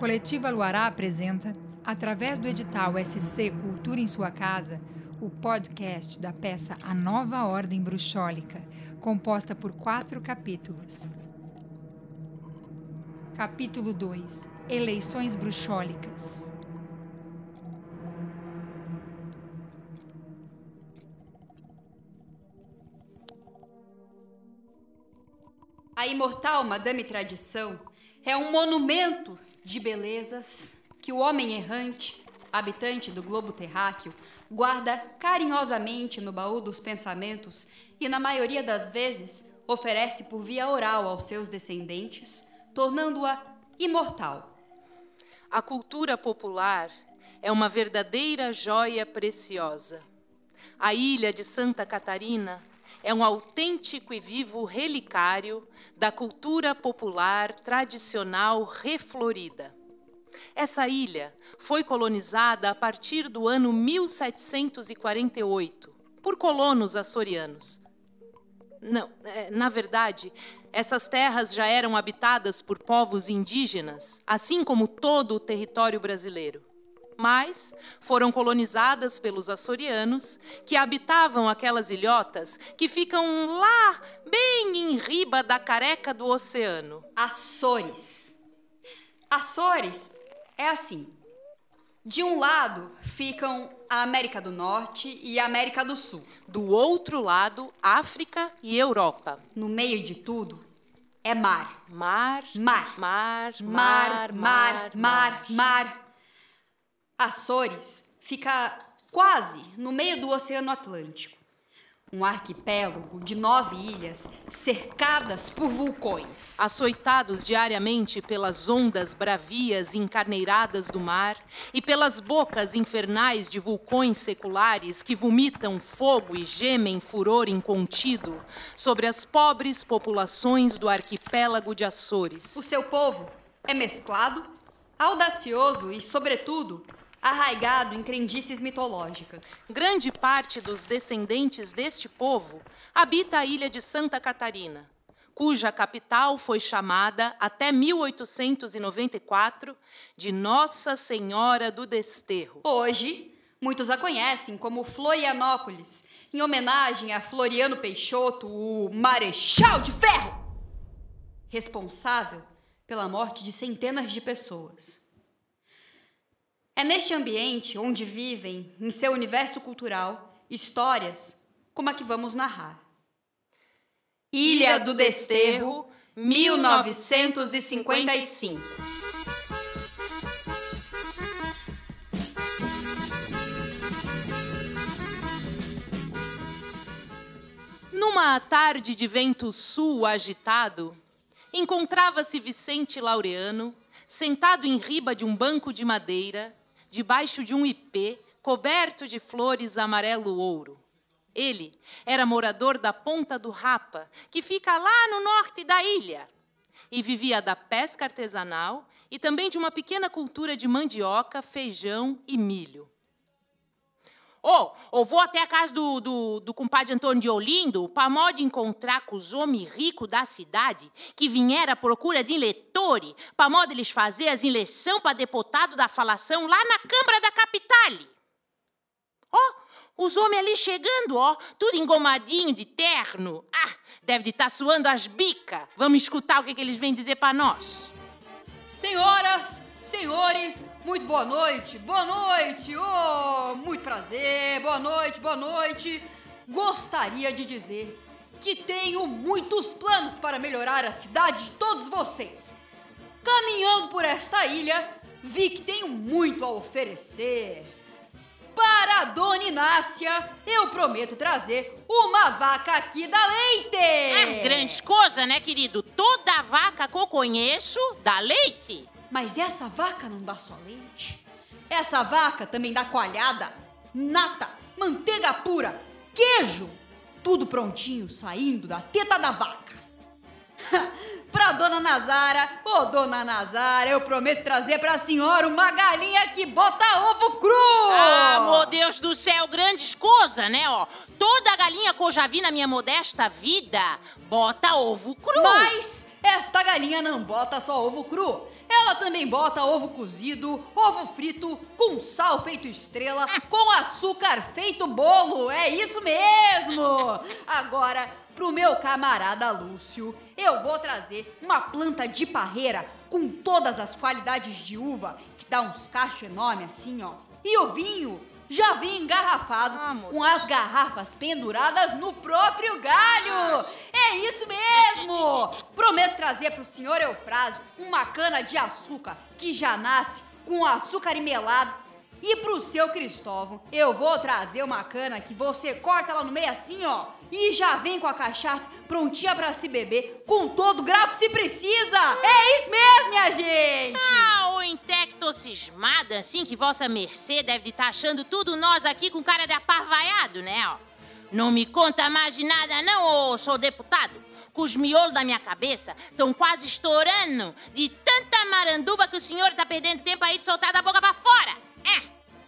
Coletiva Luará apresenta, através do edital SC Cultura em Sua Casa, o podcast da peça A Nova Ordem Bruxólica, composta por quatro capítulos. Capítulo 2 Eleições Bruxólicas A imortal Madame Tradição é um monumento de belezas que o homem errante, habitante do globo terráqueo, guarda carinhosamente no baú dos pensamentos e, na maioria das vezes, oferece por via oral aos seus descendentes, tornando-a imortal. A cultura popular é uma verdadeira joia preciosa. A ilha de Santa Catarina é um autêntico e vivo relicário da cultura popular tradicional reflorida. Essa ilha foi colonizada a partir do ano 1748 por colonos açorianos. Não, é, na verdade, essas terras já eram habitadas por povos indígenas, assim como todo o território brasileiro mas foram colonizadas pelos açorianos, que habitavam aquelas ilhotas que ficam lá, bem em riba da careca do oceano. Açores. Açores é assim. De um lado ficam a América do Norte e a América do Sul. Do outro lado, África e Europa. No meio de tudo, é mar. Mar, Mar. mar, Mar, mar, mar, mar. Açores fica quase no meio do Oceano Atlântico. Um arquipélago de nove ilhas cercadas por vulcões. Açoitados diariamente pelas ondas bravias encarneiradas do mar e pelas bocas infernais de vulcões seculares que vomitam fogo e gemem furor incontido sobre as pobres populações do arquipélago de Açores. O seu povo é mesclado, audacioso e, sobretudo, arraigado em crendices mitológicas. Grande parte dos descendentes deste povo habita a ilha de Santa Catarina, cuja capital foi chamada até 1894 de Nossa Senhora do Desterro. Hoje, muitos a conhecem como Florianópolis, em homenagem a Floriano Peixoto, o Marechal de Ferro, responsável pela morte de centenas de pessoas. É neste ambiente onde vivem, em seu universo cultural, histórias como a que vamos narrar. Ilha do Desterro, 1955. Numa tarde de vento sul agitado, encontrava-se Vicente Laureano, sentado em riba de um banco de madeira, debaixo de um ipê coberto de flores amarelo-ouro. Ele era morador da Ponta do Rapa, que fica lá no norte da ilha, e vivia da pesca artesanal e também de uma pequena cultura de mandioca, feijão e milho. Ô, oh, vou até a casa do, do, do compadre Antônio de Olindo para modo encontrar com os homens ricos da cidade que vieram à procura de eletores para modo eles fazer as eleições para deputado da falação lá na Câmara da Capitale. Ó, os homens ali chegando, ó, tudo engomadinho de terno. Ah, deve de estar tá suando as bicas. Vamos escutar o que, que eles vêm dizer para nós. Senhoras, senhores, muito boa noite, boa noite, oh, muito prazer, boa noite, boa noite. Gostaria de dizer que tenho muitos planos para melhorar a cidade de todos vocês. Caminhando por esta ilha, vi que tenho muito a oferecer. Para a Dona Inácia, eu prometo trazer uma vaca aqui da leite. É, grandes coisas, né, querido? Toda vaca que eu conheço dá leite. Mas essa vaca não dá só leite. Essa vaca também dá coalhada, nata, manteiga pura, queijo. Tudo prontinho saindo da teta da vaca. pra dona Nazara, ô dona Nazara, eu prometo trazer pra senhora uma galinha que bota ovo cru! Ah, meu Deus do céu, grandes coisas, né, ó. Toda galinha que eu já vi na minha modesta vida bota ovo cru. Mas esta galinha não bota só ovo cru Ela também bota ovo cozido, ovo frito, com sal feito estrela, com açúcar feito bolo. É isso mesmo! Agora, pro meu camarada Lúcio, eu vou trazer uma planta de parreira com todas as qualidades de uva, que dá uns cachos enormes assim, ó. E o vinho já vem engarrafado Ah, com as garrafas penduradas no próprio galho. É isso mesmo! Prometo trazer pro senhor Eufrásio uma cana de açúcar que já nasce com açúcar e melado. E pro seu Cristóvão, eu vou trazer uma cana que você corta ela no meio assim, ó. E já vem com a cachaça prontinha pra se beber, com todo o grau que se precisa. É isso mesmo, minha gente! Ah, ô intecto cismado, assim, que vossa mercê deve estar achando tudo nós aqui com cara de aparvaiado, né, ó. Não me conta mais de nada não, ô sou deputado. Que os miolos da minha cabeça estão quase estourando de tanta maranduba que o senhor tá perdendo tempo aí de soltar da boca pra fora. É,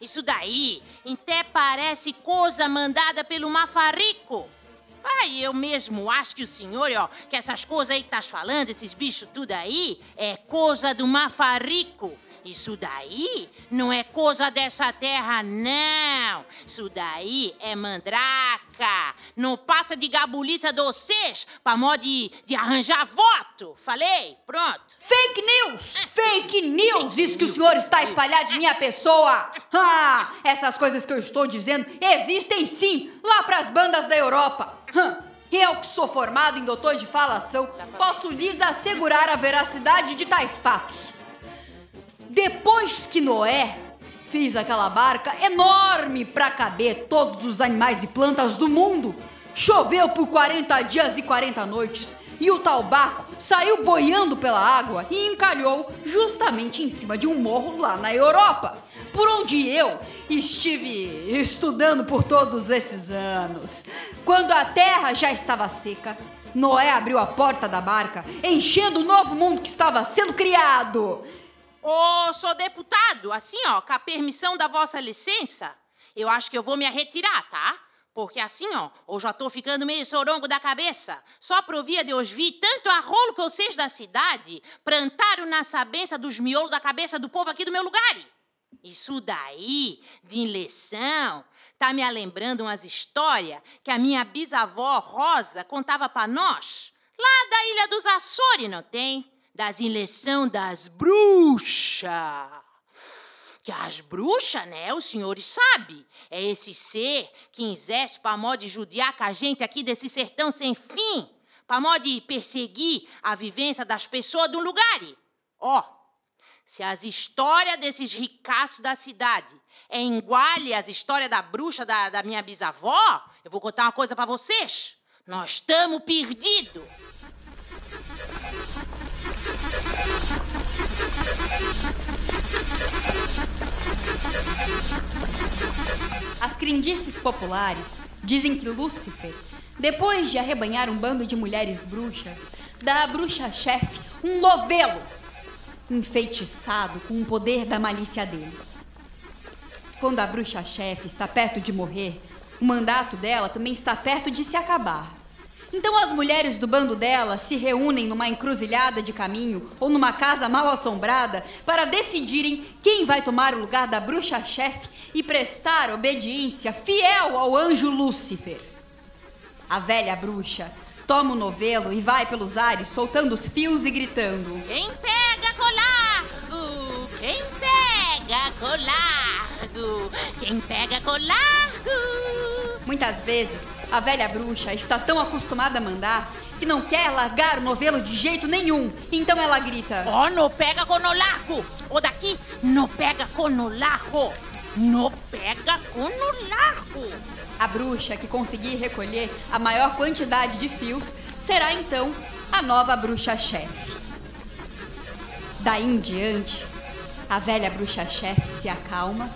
isso daí até parece coisa mandada pelo mafarico. Ai, eu mesmo acho que o senhor, ó, que essas coisas aí que estás falando, esses bichos tudo aí, é coisa do mafarico. Isso daí não é coisa dessa terra, não. Isso daí é mandraca. Não passa de gabuliça de vocês pra modo de, de arranjar voto. Falei? Pronto. Fake news! Fake news! Isso que o senhor está a espalhar de minha pessoa! Ah, essas coisas que eu estou dizendo existem sim lá pras bandas da Europa! Eu que sou formado em doutor de falação, posso lhes assegurar a veracidade de tais fatos. Depois que Noé fez aquela barca enorme para caber todos os animais e plantas do mundo, choveu por 40 dias e 40 noites e o tal barco saiu boiando pela água e encalhou justamente em cima de um morro lá na Europa, por onde eu estive estudando por todos esses anos. Quando a terra já estava seca, Noé abriu a porta da barca, enchendo o novo mundo que estava sendo criado. Ô, sou deputado, assim, ó, com a permissão da vossa licença, eu acho que eu vou me retirar, tá? Porque assim, ó, eu já tô ficando meio sorongo da cabeça. Só provia de os vi tanto a rolo que vocês da cidade plantaram na sabença dos miolos da cabeça do povo aqui do meu lugar. Isso daí, de eleição, tá me lembrando umas histórias que a minha bisavó Rosa contava pra nós, lá da Ilha dos Açores, não tem? Das eleição das bruxas. Que as bruxas, né, os senhores sabem, é esse ser que exerce pra modo de judiar com a gente aqui desse sertão sem fim, pra modo de perseguir a vivência das pessoas do lugar. Ó, se as histórias desses ricaços da cidade é iguale às histórias da bruxa da, da minha bisavó, eu vou contar uma coisa pra vocês. Nós estamos perdidos. As crendices populares dizem que Lúcifer, depois de arrebanhar um bando de mulheres bruxas, dá à bruxa-chefe um novelo, enfeitiçado com o poder da malícia dele. Quando a bruxa-chefe está perto de morrer, o mandato dela também está perto de se acabar. Então as mulheres do bando dela se reúnem numa encruzilhada de caminho ou numa casa mal assombrada para decidirem quem vai tomar o lugar da bruxa-chefe e prestar obediência fiel ao anjo Lúcifer. A velha bruxa toma o novelo e vai pelos ares soltando os fios e gritando: Quem pega colargo? Quem pega colargo? Quem pega colargo? Muitas vezes, a velha bruxa está tão acostumada a mandar que não quer largar o novelo de jeito nenhum. Então ela grita: Oh, não pega com o largo! O daqui, não pega com o largo! Não pega com o largo! A bruxa que conseguir recolher a maior quantidade de fios será então a nova bruxa-chefe. Daí em diante, a velha bruxa-chefe se acalma,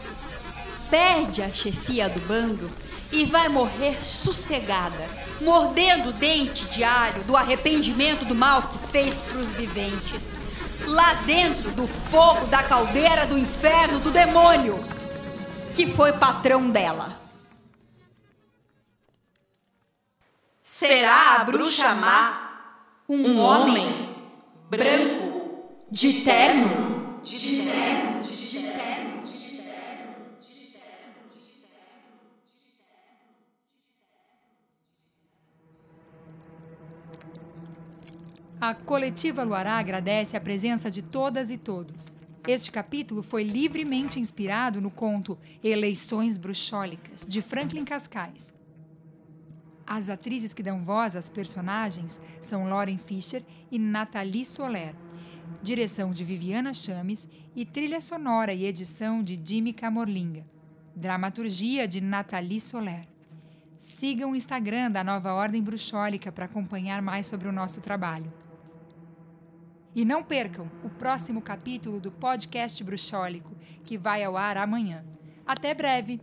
perde a chefia do bando e vai morrer sossegada, mordendo o dente de alho do arrependimento do mal que fez pros viventes. Lá dentro do fogo da caldeira do inferno do demônio, que foi patrão dela. Será a bruxa má um, homem branco, De terno? De terno? De terno? A coletiva Luará agradece a presença de todas e todos. Este capítulo foi livremente inspirado no conto Eleições Bruxólicas, de Franklin Cascais. As atrizes que dão voz às personagens são Lauren Fisher e Nathalie Soler. Direção de Viviana Chames e trilha sonora e edição de Jimmy Camorlinga. Dramaturgia de Nathalie Soler. Sigam o Instagram da Nova Ordem Bruxólica para acompanhar mais sobre o nosso trabalho. E não percam o próximo capítulo do podcast Bruxólico, que vai ao ar amanhã. Até breve!